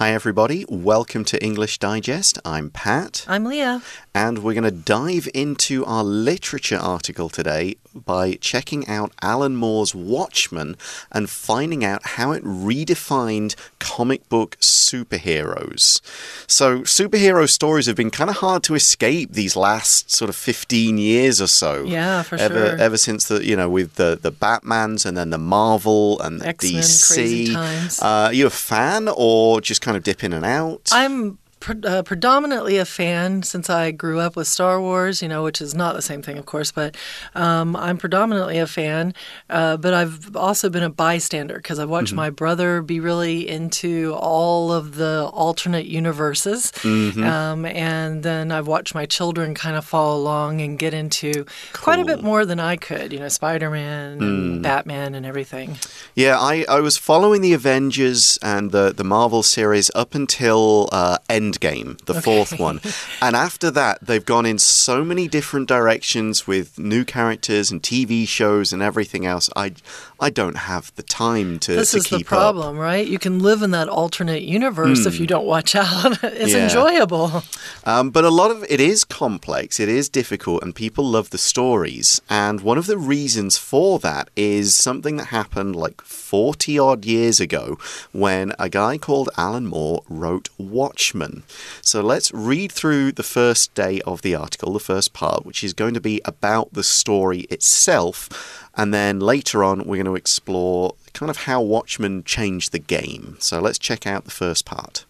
Hi, everybody. Welcome to English Digest. I'm Pat. I'm Leah. And we're going to dive into our literature article today by checking out Alan Moore's Watchmen and finding out how it redefined comic book superheroes. So, superhero stories have been kind of hard to escape these last sort of 15 years or so. Yeah, for ever, sure. Ever since the, you know, with the, the Batmans and then the Marvel and the DC. Uh, are you a fan or just kind of dip in and out? I'm pre uh, predominantly a fan since I grew up with Star Wars, you know, which is not the same thing, of course, but um, I'm predominantly a fan. Uh, but I've also been a bystander because I've watched Mm-hmm. my brother be really into all of the alternate universes. Mm-hmm. Um, and then I've watched my children kind of follow along and get into quite a bit more than I could, you know, Spider Man Mm. and Batman and everything. Yeah, I, I was following the Avengers and the, the Marvel series up until uh, Endgame, the fourth one. And after that, they've gone in so many different directions with new characters and TV shows and everything else. I, I don't have the time to, This to is keep the problem, right? You can live in that alternate universe if you don't watch out. it's Hmm. Yeah. enjoyable. Um, but a lot of it is complex, it is difficult, and people love the stories. And one of the reasons for that is something that happened like 40 odd years ago when a guy called Alan Moore wrote Watchmen. So let's read through the first day of the article, the first part, which is going to be about the story itself. And then later on, we're going to explore kind of how Watchmen changed the game. So let's check out the first part.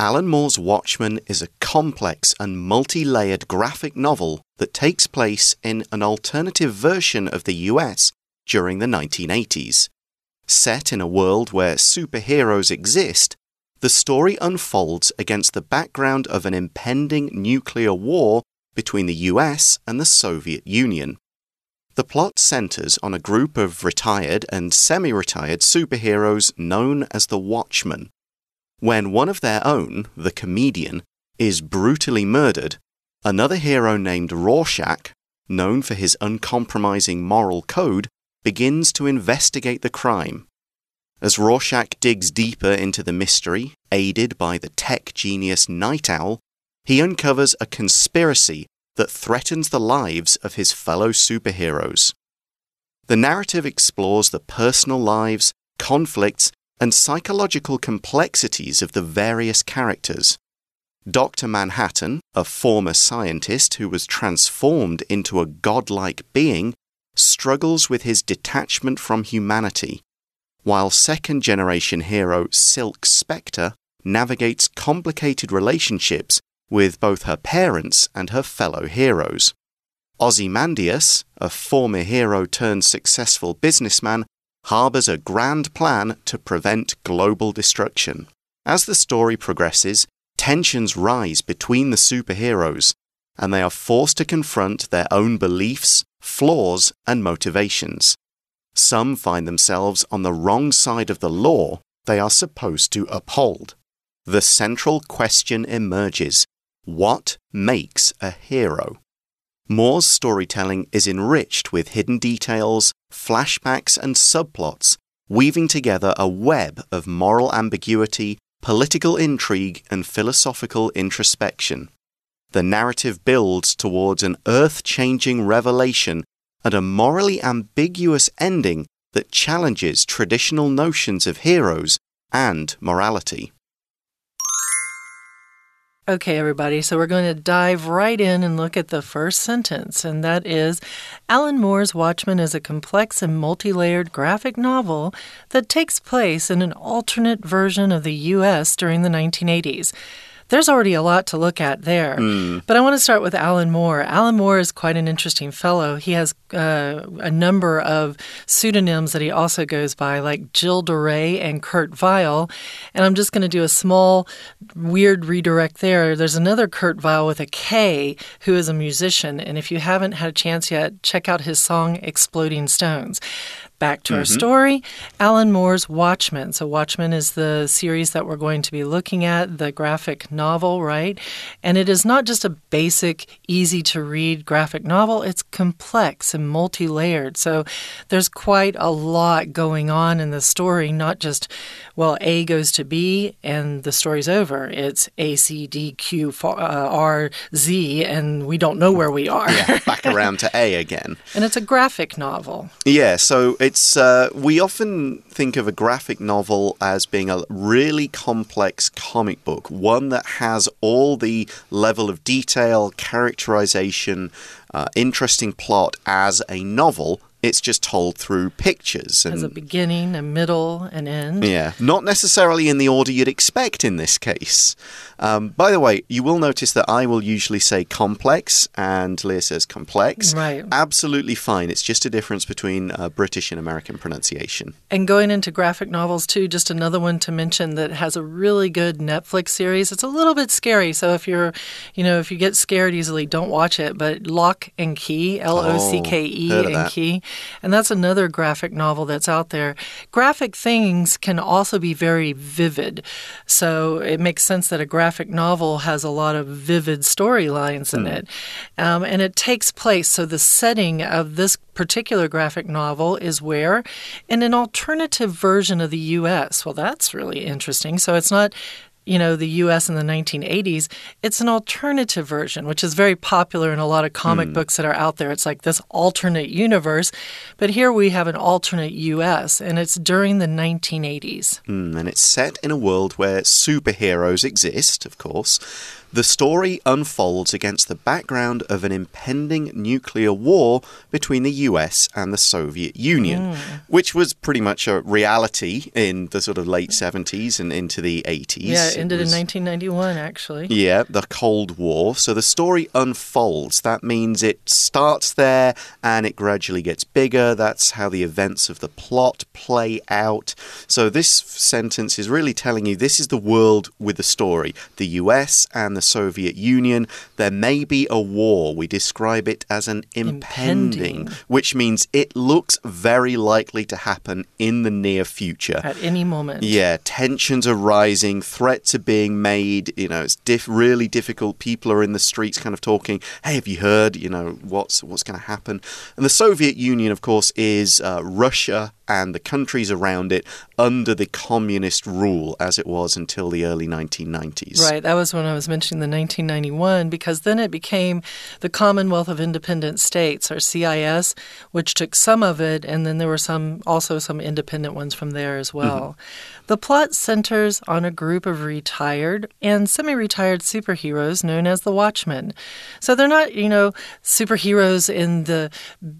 Alan Moore's Watchmen is a complex and multi layered graphic novel that takes place in an alternative version of the US during the 1980s. Set in a world where superheroes exist, the story unfolds against the background of an impending nuclear war between the US and the Soviet Union. The plot centers on a group of retired and semi retired superheroes known as the Watchmen. When one of their own, the comedian, is brutally murdered, another hero named Rorschach, known for his uncompromising moral code, begins to investigate the crime. As Rorschach digs deeper into the mystery, aided by the tech genius Nite Owl, he uncovers a conspiracy that threatens the lives of his fellow superheroes. The narrative explores the personal lives, conflicts, and psychological complexities of the various characters. Dr. Manhattan, a former scientist who was transformed into a godlike being, struggles with his detachment from humanity, while second generation hero Silk Spectre navigates complicated relationships with both her parents and her fellow heroes. Ozymandias, a former hero turned successful businessman, harbors a grand plan to prevent global destruction. As the story progresses, tensions rise between the superheroes, and they are forced to confront their own beliefs, flaws, and motivations. Some find themselves on the wrong side of the law they are supposed to uphold. The central question emerges what makes a hero? Moore's storytelling is enriched with hidden details, flashbacks, and subplots, weaving together a web of moral ambiguity, political intrigue, and philosophical introspection. The narrative builds towards an earth changing revelation and a morally ambiguous ending that challenges traditional notions of heroes and morality. Okay, everybody, so we're going to dive right in and look at the first sentence, and that is Alan Moore's Watchmen is a complex and multi layered graphic novel that takes place in an alternate version of the U.S. during the 1980s. There's already a lot to look at there. But I want to start with Alan Moore. Alan Moore is quite an interesting fellow. He has uh, a number of pseudonyms that he also goes by, like Jill DeRay and Curt Vile. And I'm just going to do a small, weird redirect there. There's another Kurt Vile with a K who is a musician. And if you haven't had a chance yet, check out his song Exploding Stones. Back to our story Alan Moore's Watchmen. So, Watchmen is the series that we're going to be looking at, the graphic novel, right? And it is not just a basic, easy to read graphic novel, it's complex and multi layered. So, there's quite a lot going on in the story, not just, well, A goes to B and the story's over. It's A, C, D, Q, uh, R, Z, and we don't know where we are. Yeah, back around to A again. and it's a graphic novel. Yeah, so it's uh, we often think of a graphic novel as being a really complex comic book, one that has all the level of detail, characterization, uh, interesting plot as a novel. It's just told through pictures Has a beginning, a middle, an end. yeah, not necessarily in the order you'd expect in this case. Um, by the way, you will notice that I will usually say complex, and Leah says complex. Right. Absolutely fine. It's just a difference between uh, British and American pronunciation. And going into graphic novels too, just another one to mention that has a really good Netflix series. It's a little bit scary, so if you're, you know, if you get scared easily, don't watch it. But Locke and Key, L O C K E Oh, and that. Key, and that's another graphic novel that's out there. Graphic things can also be very vivid, so it makes sense that a graphic novel has a lot of vivid storylines in it, um, and it takes place. So the setting of this particular graphic novel is where in an alternative version of the US. Well, that's really interesting. So it's not you know, the US in the 1980s, it's an alternative version, which is very popular in a lot of comic books that are out there. It's like this alternate universe. But here we have an alternate US, and it's during the 1980s. Mm, and it's set in a world where superheroes exist, of course. The story unfolds against the background of an impending nuclear war between the US and the Soviet Union, hmm. which was pretty much a reality in the sort of late 70s and into the 80s. Yeah, it ended was- in 1991, actually. Yeah, the Cold War. So the story unfolds. That means it starts there and it gradually gets bigger. That's how the events of the plot play out. So this sentence is really telling you this is the world with the story. The US and the Soviet Union. There may be a war. We describe it as an impending, Impending. which means it looks very likely to happen in the near future. At any moment. Yeah, tensions are rising, threats are being made. You know, it's diff- really difficult. People are in the streets, kind of talking. Hey, have you heard? You know, what's what's going to happen? And the Soviet Union, of course, is uh, Russia and the countries around it under the communist rule, as it was until the early 1990s. Right, that was when I was mentioning the 1991, because then it became the Commonwealth of Independent States, or CIS, which took some of it, and then there were some also some independent ones from there as well. Mm-hmm. The plot centers on a group of retired and semi-retired superheroes known as the Watchmen. So they're not, you know, superheroes in the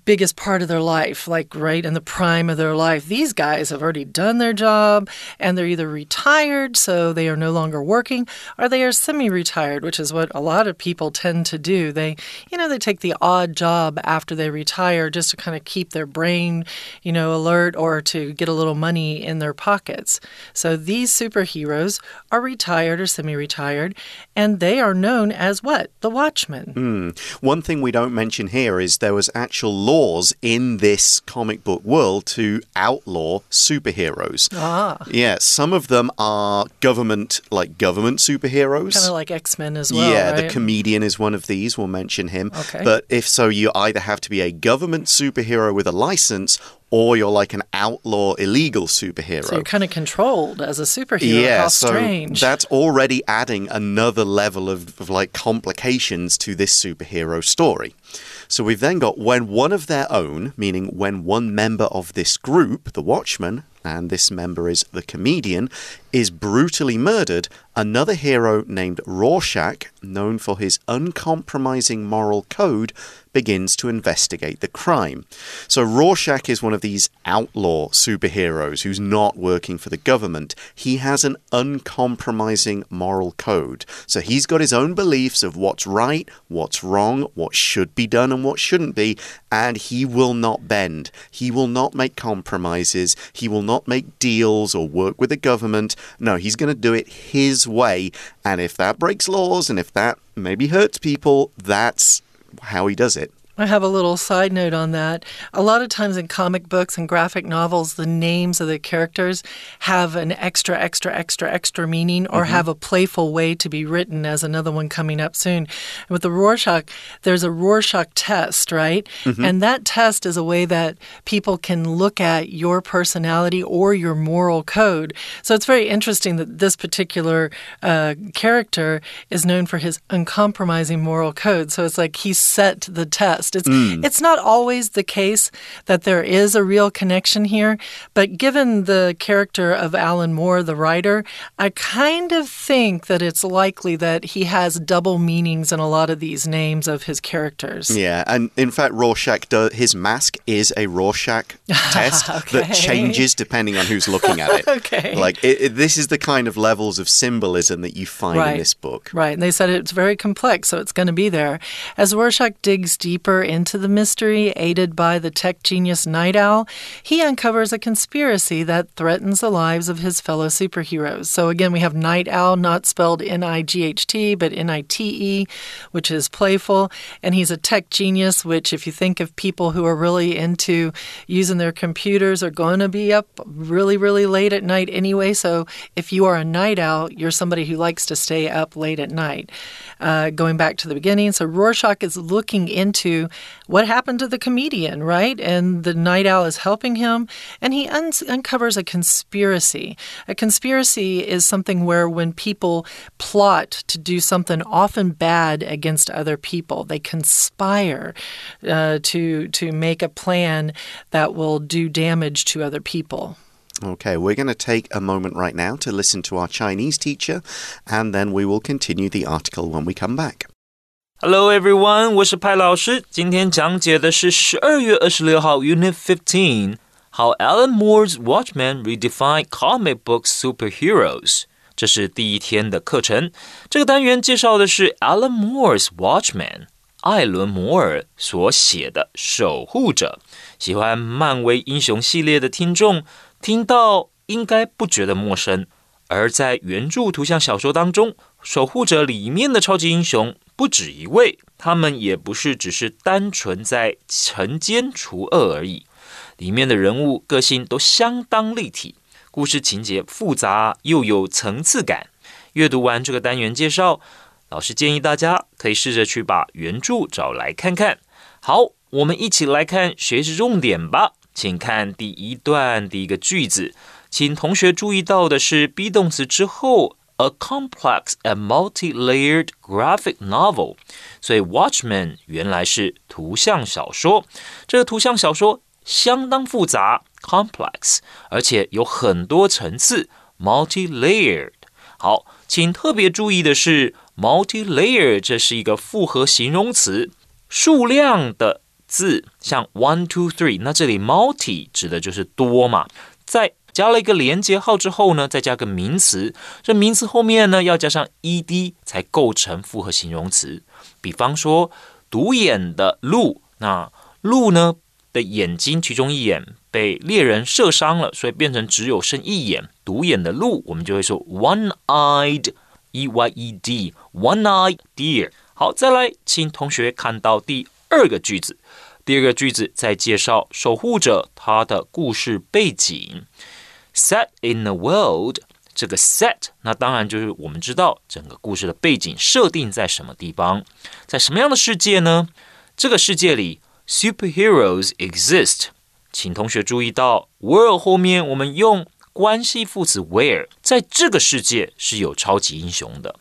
biggest part of their life, like right in the prime of their life. These guys have already done their job and they're either retired, so they are no longer working, or they are semi retired, which is what a lot of people tend to do. They, you know, they take the odd job after they retire just to kind of keep their brain, you know, alert or to get a little money in their pockets. So these superheroes are retired or semi retired, and they are known as what? The Watchmen. One thing we don't mention here is there was actual laws in this comic book world to outlaw superheroes. Ah. Yeah, some of them are government, like government superheroes. Kind of like X Men as well. yeah, right? the comedian is one of these. We'll mention him. Okay. But if so, you either have to be a government superhero with a license or you're like an outlaw illegal superhero. So you're kind of controlled as a superhero. Yeah, How so strange. that's already adding another level of, of like complications to this superhero story. So we've then got when one of their own, meaning when one member of this group, the Watchman, and this member is the comedian, is brutally murdered, another hero named Rorschach, known for his uncompromising moral code, begins to investigate the crime. So Rorschach is one of these outlaw superheroes who's not working for the government. He has an uncompromising moral code. So he's got his own beliefs of what's right, what's wrong, what should be done and what shouldn't be, and he will not bend. He will not make compromises. He will not make deals or work with the government. No, he's going to do it his way. And if that breaks laws and if that maybe hurts people, that's how he does it. I have a little side note on that. A lot of times in comic books and graphic novels, the names of the characters have an extra, extra, extra, extra meaning or Mm-hmm. have a playful way to be written, as another one coming up soon. With the Rorschach, there's a Rorschach test, right? Mm-hmm. And that test is a way that people can look at your personality or your moral code. So it's very interesting that this particular uh, character is known for his uncompromising moral code. So it's like he set the test. It's mm. it's not always the case that there is a real connection here, but given the character of Alan Moore, the writer, I kind of think that it's likely that he has double meanings in a lot of these names of his characters. Yeah, and in fact, Rorschach, do, his mask is a Rorschach test Okay. that changes depending on who's looking at it. Okay. Like, it, it- this is the kind of levels of symbolism that you find in this book. Right. And they said it's very complex, so it's going to be there. As Rorschach digs deeper into the mystery, aided by the tech genius Nite Owl, he uncovers a conspiracy that threatens the lives of his fellow superheroes. So again, we have Night Owl, not spelled N I G H T, but N I T E, which is playful. And he's a tech genius, which, if you think of people who are really into using their computers, are going to be up really, really late at night anyway. So if you are a night owl, you're somebody who likes to stay up late at night. Uh, going back to the beginning, so Rorschach is looking into what happened to the comedian, right? And the night owl is helping him, and he un- uncovers a conspiracy. A conspiracy is something where when people plot to do something often bad against other people, they conspire uh, to to make a plan that will do damage to other people. Okay, we're going to take a moment right now to listen to our Chinese teacher, and then we will continue the article when we come back. Hello everyone，我是派老师。今天讲解的是十二月二十六号 Unit Fifteen How Alan Moore's Watchmen redefine Comic Book Superheroes。这是第一天的课程。这个单元介绍的是 Alan Moore's Watchmen，艾伦·摩尔所写的《守护者》。喜欢漫威英雄系列的听众听到应该不觉得陌生。而在原著图像小说当中，《守护者》里面的超级英雄不止一位，他们也不是只是单纯在惩奸除恶而已，里面的人物个性都相当立体，故事情节复杂又有层次感。阅读完这个单元介绍，老师建议大家可以试着去把原著找来看看。好，我们一起来看学习重点吧。请看第一段第一个句子，请同学注意到的是 be 动词之后 a complex and multi-layered graphic novel，所以 Watchmen 原来是图像小说。这个图像小说相当复杂 complex，而且有很多层次 multi-layered。好，请特别注意的是 multi-layer，这是一个复合形容词，数量的字像 one two three，那这里 multi 指的就是多嘛，在 加了一个连接号之后呢，再加个名词，这名词后面呢要加上 ed 才构成复合形容词。比方说独眼的鹿，那鹿呢的眼睛其中一眼被猎人射伤了，所以变成只有剩一眼。独眼的鹿，我们就会说 one-eyed e y e d one-eyed deer。好，再来，请同学看到第二个句子。第二个句子在介绍守护者他的故事背景。Set in the world，这个 set，那当然就是我们知道整个故事的背景设定在什么地方，在什么样的世界呢？这个世界里，superheroes exist。请同学注意到，world 后面我们用关系副词 where，在这个世界是有超级英雄的。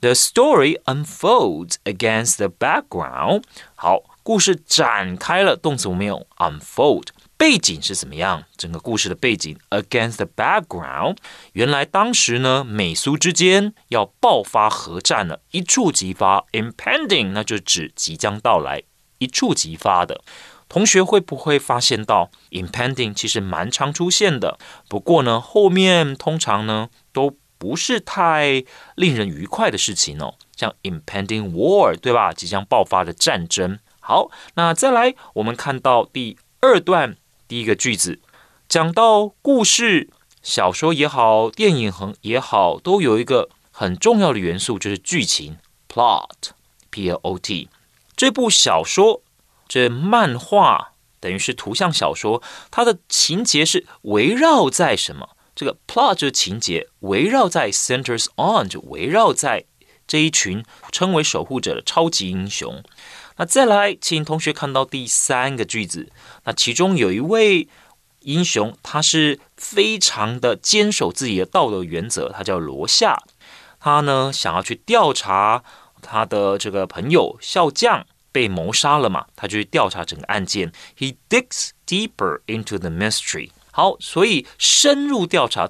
The story unfolds against the background。好，故事展开了，动词我们用 unfold。 背景是怎么样？整个故事的背景 against the background，原来当时呢，美苏之间要爆发核战了，一触即发，impending，那就指即将到来，一触即发的。同学会不会发现到 impending 其实蛮常出现的？不过呢，后面通常呢都不是太令人愉快的事情哦，像 impending war，对吧？即将爆发的战争。好，那再来，我们看到第二段。第一个句子讲到故事，小说也好，电影也好，都有一个很重要的元素，就是剧情 （plot）。P L O T。这部小说这漫画等于是图像小说，它的情节是围绕在什么？这个 plot 就是情节，围绕在 centers on 就围绕在这一群称为守护者的超级英雄。那再来，请同学看到第三个句子，那其中有一位英雄，他是非常的坚守自己的道德原则，他叫罗夏。他呢想要去调查他的这个朋友笑将被谋杀了嘛，他就去调查整个案件。He digs deeper into the mystery。好，所以深入调查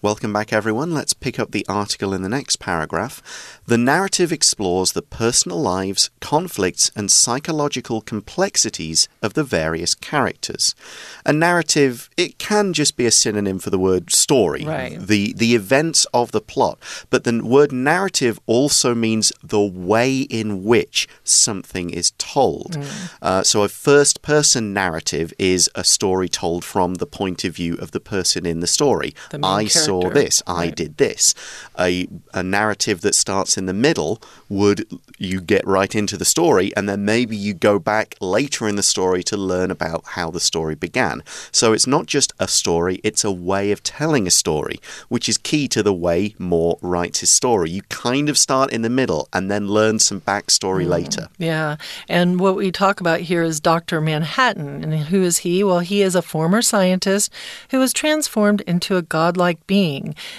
Welcome back, everyone. Let's pick up the article in the next paragraph. The narrative explores the personal lives, conflicts, and psychological complexities of the various characters. A narrative, it can just be a synonym for the word story, Right. the, the events of the plot, but the word narrative also means the way in which something is told. Uh, so, a first person narrative is a story told from the point of view of the person in the story. The I saw this, I Right. did this. A, a narrative that starts in the middle would you get right into the story, and then maybe you go back later in the story to learn about how the story began. So it's not just a story, it's a way of telling a story, which is key to the way Moore writes his story. You kind of start in the middle and then learn some backstory hmm. later. Yeah. And what we talk about here is Dr. Manhattan. And who is he? Well, he is a former scientist who was transformed into a godlike being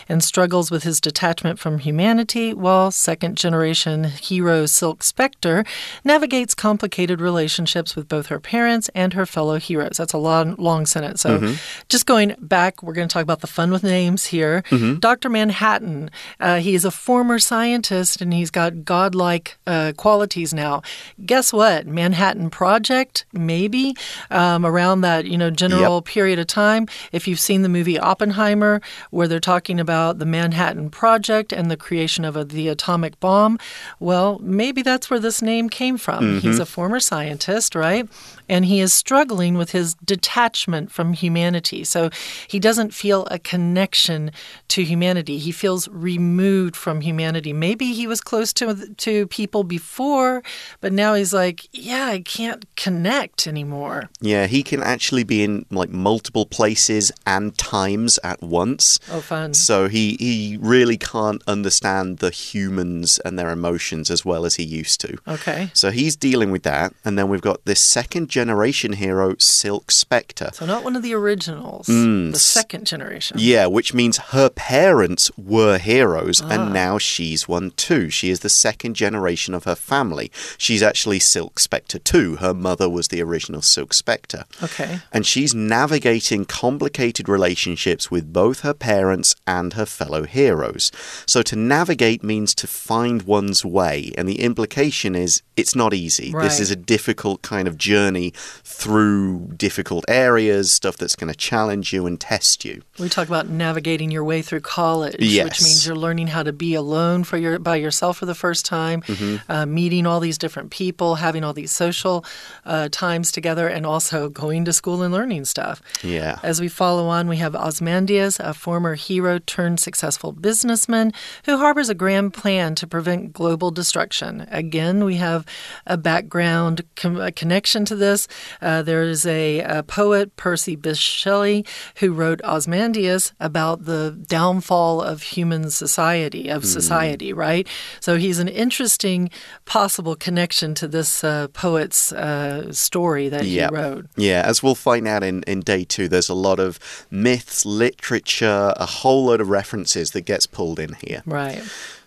and struggles with his detachment from humanity, while second generation hero Silk Spectre navigates complicated relationships with both her parents and her fellow heroes. That's a long, long sentence. So just going back, we're going to talk about the fun with names here. Dr. Manhattan, uh, he is a former scientist and he's got godlike uh, qualities now. Guess what? Manhattan Project, maybe um, around that you know general period of time. If you've seen the movie Oppenheimer, where they're talking about the Manhattan Project and the creation of a, the atomic bomb, well, maybe that's where this name came from. He's mm-hmm. a former scientist, right? And he is struggling with his detachment from humanity. So he doesn't feel a connection to humanity. He feels removed from humanity. Maybe he was close to to people before, but now he's like, yeah, I can't connect anymore. Yeah, he can actually be in like multiple places and times at once. Oh, fun. So he, he really can't understand the humans and their emotions as well as he used to. Okay. So he's dealing with that. And then we've got this second generation hero, Silk Spectre. So not one of the originals, Mm, the second generation. Yeah, which means her parents were heroes and now she's one too. She is the second generation of her family. She's actually Silk Spectre too. Her mother was the original Silk Spectre. Okay. And she's navigating complicated relationships with both her parents and her fellow heroes. So to navigate means to find one's way. And the implication is it's not easy. This is a difficult kind of journey through difficult areas, stuff that's going to challenge you and test you. We talk about navigating your way through college, which means you're learning how to be alone for your by yourself for the first time, Mm-hmm. uh, meeting all these different people, having all these social uh, times together, and also going to school and learning stuff. Yeah. As we follow on, we have Ozymandias, a former hero turned successful businessman who harbors a grand plan to prevent global destruction. Again, we have a background com- a connection to this. Uh, there is a, a poet, Percy Bysshe Shelley, who wrote Ozymandias about the downfall of human society, of society, right? So he's an interesting possible connection to this uh, poet's uh, story that Yeah. he wrote. Yeah, as we'll find out in, in day two, there's a lot of myths, literature, a whole load of references that gets pulled in here. Right.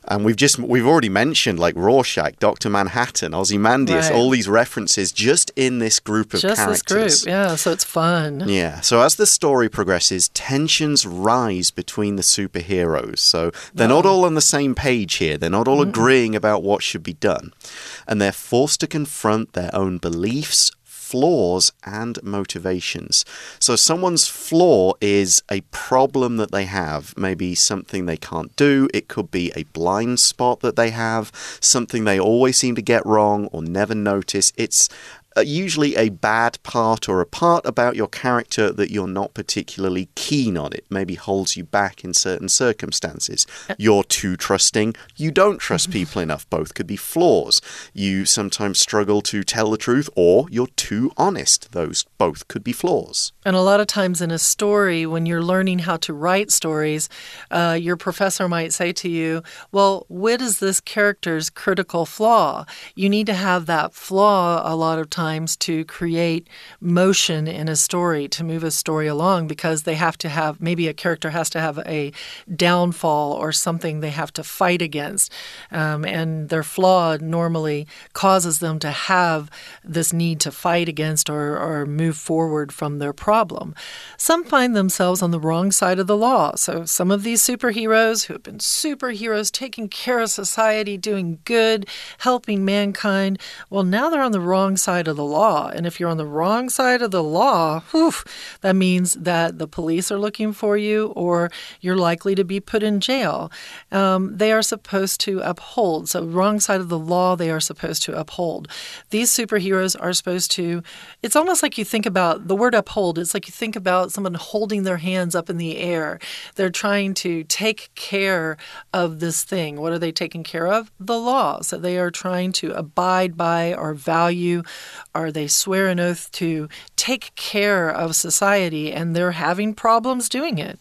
And we've just we've already mentioned like Rorschach, Doctor Manhattan, Ozymandias, Right. all these references just in this group of Just characters. this group, yeah. So it's fun. Yeah. So as the story progresses, tensions rise between the superheroes. So they're not all on the same page here. They're not all agreeing about what should be done. And they're forced to confront their own beliefs, flaws, and motivations. So someone's flaw is a problem that they have, maybe something they can't do. It could be a blind spot that they have, something they always seem to get wrong or never notice. It's usually a bad part or a part about your character that you're not particularly keen on. It maybe holds you back in certain circumstances. You're too trusting. You don't trust people enough. Both could be flaws. You sometimes struggle to tell the truth, or you're too honest. Those both could be flaws. And a lot of times in a story, when you're learning how to write stories, uh, your professor might say to you, Well, what is this character's critical flaw? You need to have that flaw a lot of times to create motion in a story, to move a story along, because they have to have maybe a character has to have a downfall or something they have to fight against. Um, and their flaw normally causes them to have this need to fight against or, or move forward from their problem. Some find themselves on the wrong side of the law. So some of these superheroes who have been superheroes, taking care of society, doing good, helping mankind, well, now they're on the wrong side of the law. And if you're on the wrong side of the law, whew, that means that the police are looking for you or you're likely to be put in jail. Um, they are supposed to uphold. So, wrong side of the law, they are supposed to uphold. These superheroes are supposed to, it's almost like you think about the word uphold, it's like you think about someone holding their hands up in the air. They're trying to take care of this thing. What are they taking care of? The law. So, they are trying to abide by or value, or they swear an oath to take care of society, and they're having problems doing it.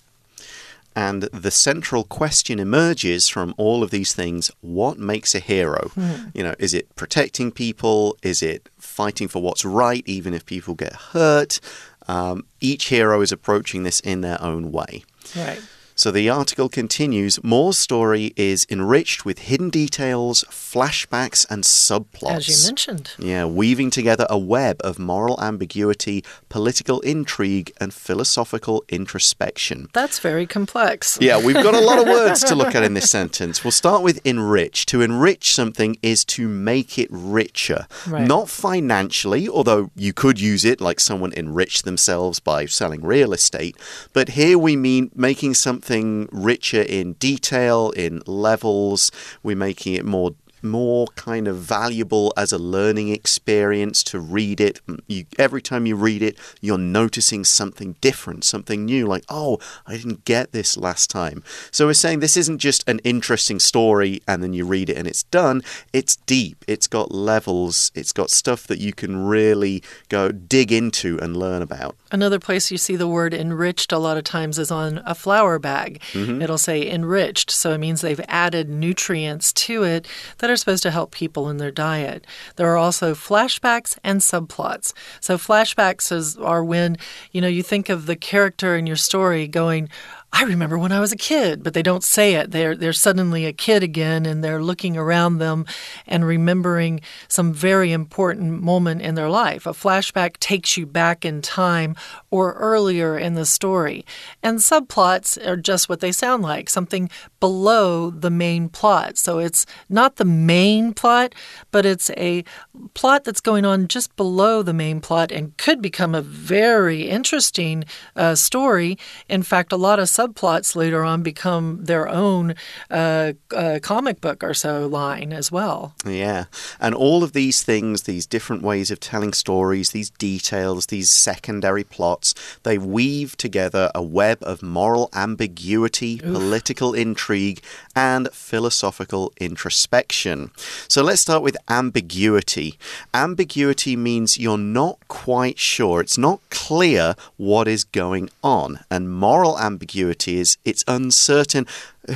And the central question emerges from all of these things what makes a hero? You know, is it protecting people? Is it fighting for what's right, even if people get hurt? Um, each hero is approaching this in their own way. Right. So the article continues Moore's story is enriched with hidden details, flashbacks, and subplots. As you mentioned. Yeah, weaving together a web of moral ambiguity, political intrigue, and philosophical introspection. That's very complex. Yeah, we've got a lot of words to look at in this sentence. We'll start with enrich. To enrich something is to make it richer. Right. Not financially, although you could use it like someone enriched themselves by selling real estate. But here we mean making something richer in detail, in levels. We're making it more more kind of valuable as a learning experience to read it. You, every time you read it, you're noticing something different, something new, like, oh, I didn't get this last time. So we're saying this isn't just an interesting story and then you read it and it's done. It's deep, it's got levels, it's got stuff that you can really go dig into and learn about. Another place you see the word enriched a lot of times is on a flour bag. Mm-hmm. It'll say enriched, so it means they've added nutrients to it that are supposed to help people in their diet. There are also flashbacks and subplots. So flashbacks is, are when, you know, you think of the character in your story going, I remember when I was a kid, but they don't say it. They're they're suddenly a kid again and they're looking around them and remembering some very important moment in their life. A flashback takes you back in time or earlier in the story. And subplots are just what they sound like, something below the main plot. So it's not the main plot, but it's a plot that's going on just below the main plot and could become a very interesting uh, story. In fact, a lot of subplots later on become their own uh, uh, comic book or so line as well. Yeah. And all of these things, these different ways of telling stories, these details, these secondary plots, they weave together a web of moral ambiguity, political intrigue, and philosophical introspection. So let's start with ambiguity. Ambiguity means you're not quite sure, it's not clear what is going on. And moral ambiguity is it's uncertain.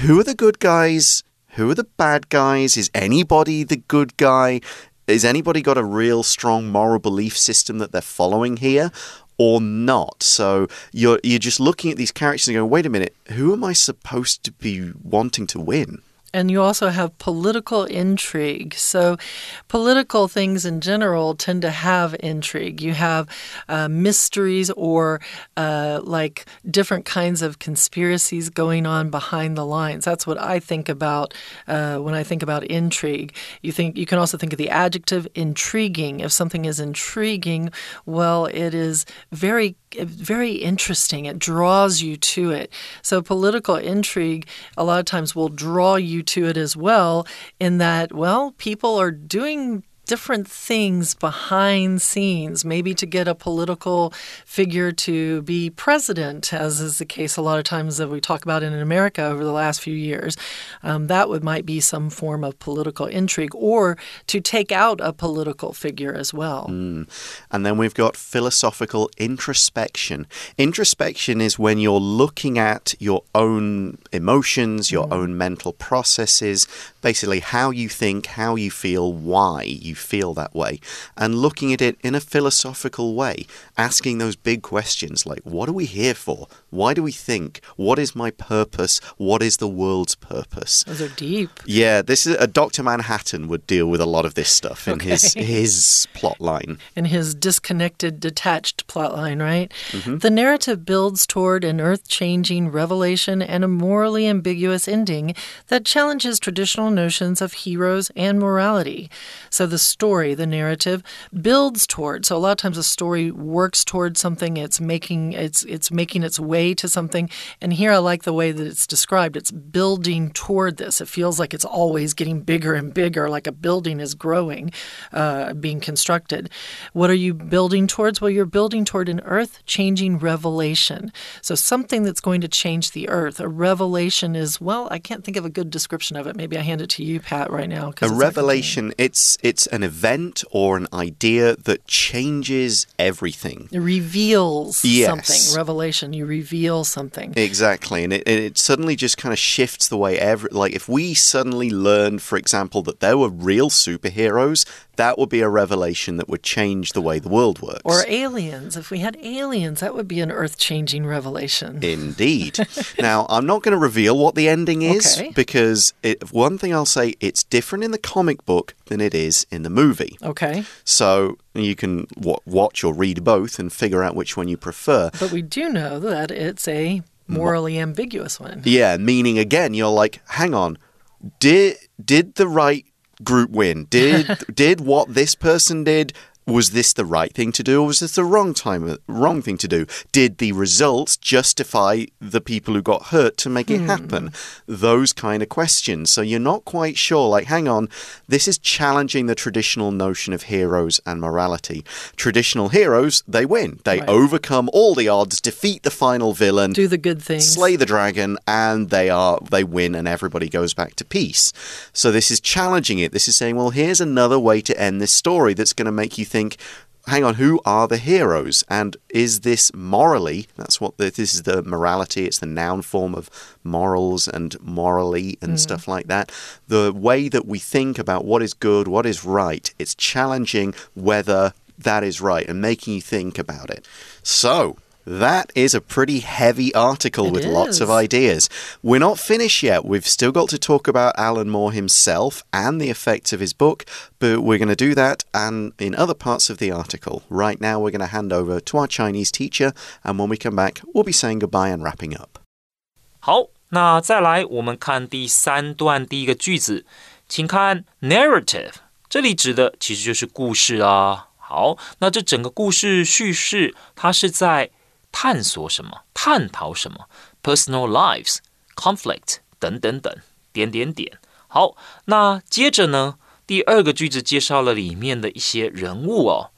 Who are the good guys? Who are the bad guys? Is anybody the good guy? Is anybody got a real strong moral belief system that they're following here? Or not. So you're you're just looking at these characters and going, wait a minute, who am I supposed to be wanting to win? And you also have political intrigue. So, political things in general tend to have intrigue. You have uh, mysteries or uh, like different kinds of conspiracies going on behind the lines. That's what I think about uh, when I think about intrigue. You think you can also think of the adjective intriguing. If something is intriguing, well, it is very very interesting. It draws you to it. So, political intrigue a lot of times will draw you to it as well, in that, well, people are doing different things behind scenes, maybe to get a political figure to be president, as is the case a lot of times that we talk about in America over the last few years. Um, that would might be some form of political intrigue, or to take out a political figure as well. Mm. And then we've got philosophical introspection. Introspection is when you're looking at your own emotions, your mm. own mental processes, basically how you think, how you feel, why you feel that way, and looking at it in a philosophical way, asking those big questions like, what are we here for? Why do we think? What is my purpose? What is the world's purpose? Those are deep. Yeah, this is a Dr. Manhattan would deal with a lot of this stuff in okay. his his plot line. In his disconnected, detached plot line, right? Mm -hmm. The narrative builds toward an earth-changing revelation and a morally ambiguous ending that challenges traditional notions of heroes and morality. So the story, the narrative, builds toward. So a lot of times a story works toward something. It's making it's it's making its way to something. And here I like the way that it's described. It's building toward this. It feels like it's always getting bigger and bigger, like a building is growing, uh, being constructed. What are you building towards? Well, you're building toward an earth-changing revelation. So something that's going to change the earth. A revelation is well, I can't think of a good description of it. Maybe I hand it it to you, Pat, right now. A revelation, it's it's an event or an idea that changes everything. It reveals yes. something. Revelation, you reveal something. Exactly, and it, it suddenly just kind of shifts the way every like if we suddenly learned, for example, that there were real superheroes, that would be a revelation that would change the way the world works. Or aliens. If we had aliens, that would be an earth changing revelation. Indeed. now, I'm not going to reveal what the ending is okay. because it, one thing I'll say, it's different in the comic book than it is in the movie. Okay. So you can watch or read both and figure out which one you prefer. But we do know that it's a morally ambiguous one. Yeah, meaning again, you're like, hang on, did did the right group win? Did did what this person did was this the right thing to do or was this the wrong time wrong thing to do? Did the results justify the people who got hurt to make it hmm. happen? Those kind of questions. So you're not quite sure. Like hang on. This is challenging the traditional notion of heroes and morality. Traditional heroes they win. They right. overcome all the odds defeat the final villain do the good thing slay the dragon and they are they win and everybody goes back to peace. So this is challenging it. This is saying well here's another way to end this story that's going to make you think hang on, who are the heroes? And is this morally? That's what the, this is the morality, it's the noun form of morals and morally and mm. stuff like that. The way that we think about what is good, what is right, it's challenging whether that is right and making you think about it. So, that is a pretty heavy article it with is. lots of ideas. We're not finished yet. We've still got to talk about Alan Moore himself and the effects of his book, but we're going to do that and in other parts of the article. Right now, we're going to hand over to our Chinese teacher, and when we come back, we'll be saying goodbye and wrapping up. 好，那再来我们看第三段第一个句子，请看 narrative，这里指的其实就是故事啊。好，那这整个故事叙事，它是在 探索什么？探讨什么？Personal lives, conflict 等等等，点点点。好，那接着呢？第二个句子介绍了里面的一些人物哦。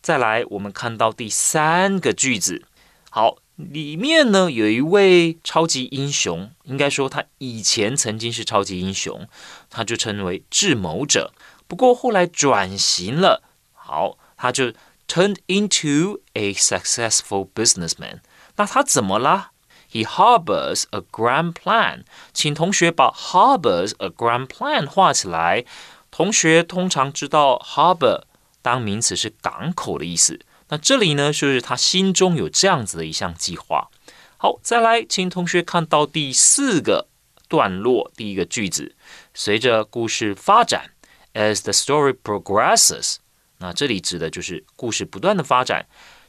再来，我们看到第三个句子。好，里面呢有一位超级英雄，应该说他以前曾经是超级英雄，他就称为智谋者。不过后来转型了。好，他就。Turned into a successful businessman。那他怎么啦？He harbors a grand plan。请同学把 harbors a grand plan 画起来。同学通常知道 harbor 当名词是港口的意思。那这里呢，就是他心中有这样子的一项计划。好，再来，请同学看到第四个段落第一个句子，随着故事发展，as the story progresses，那这里指的就是故事不断的发展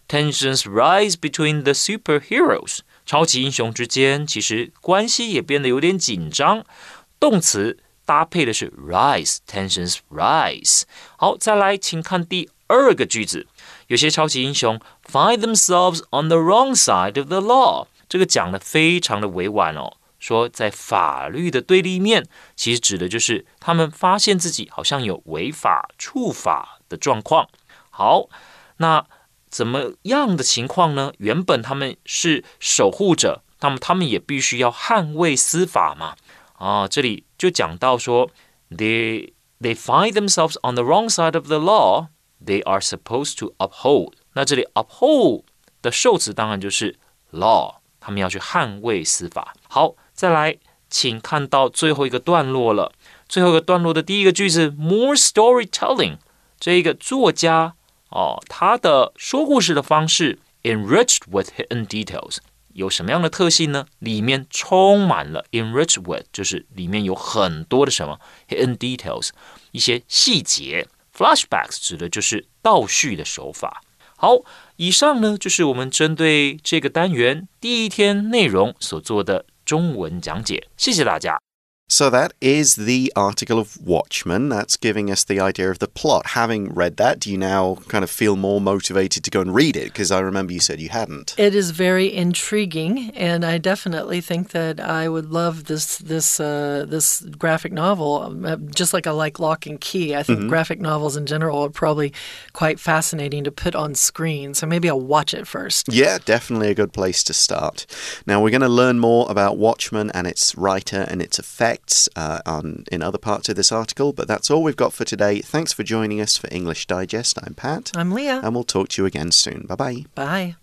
，tensions rise between the superheroes，超级英雄之间其实关系也变得有点紧张。动词搭配的是 rise，tensions rise。好，再来，请看第二个句子，有些超级英雄 find themselves on the wrong side of the law。这个讲的非常的委婉哦，说在法律的对立面，其实指的就是他们发现自己好像有违法触法的状况。好，那怎么样的情况呢？原本他们是守护者，那么他们也必须要捍卫司法嘛。啊，这里就讲到说，they they find themselves on the wrong side of the law. They are supposed to uphold。那这里 uphold 的受词当然就是 law。他们要去捍卫司法。好，再来，请看到最后一个段落了。最后一个段落的第一个句子，more storytelling。这一个作家哦，他的说故事的方式，enriched with hidden details，有什么样的特性呢？里面充满了 enriched with，就是里面有很多的什么 hidden details，一些细节。Flashbacks 指的就是倒叙的手法。好，以上呢就是我们针对这个单元第一天内容所做的中文讲解。谢谢大家。So that is the article of Watchmen. That's giving us the idea of the plot. Having read that, do you now kind of feel more motivated to go and read it? Because I remember you said you hadn't. It is very intriguing, and I definitely think that I would love this this uh, this graphic novel. Um, just like I like Locke and Key, I think mm -hmm. graphic novels in general are probably quite fascinating to put on screen. So maybe I'll watch it first. Yeah, definitely a good place to start. Now we're going to learn more about Watchmen and its writer and its effect effects uh, on, in other parts of this article. But that's all we've got for today. Thanks for joining us for English Digest. I'm Pat. I'm Leah. And we'll talk to you again soon. Bye-bye. Bye.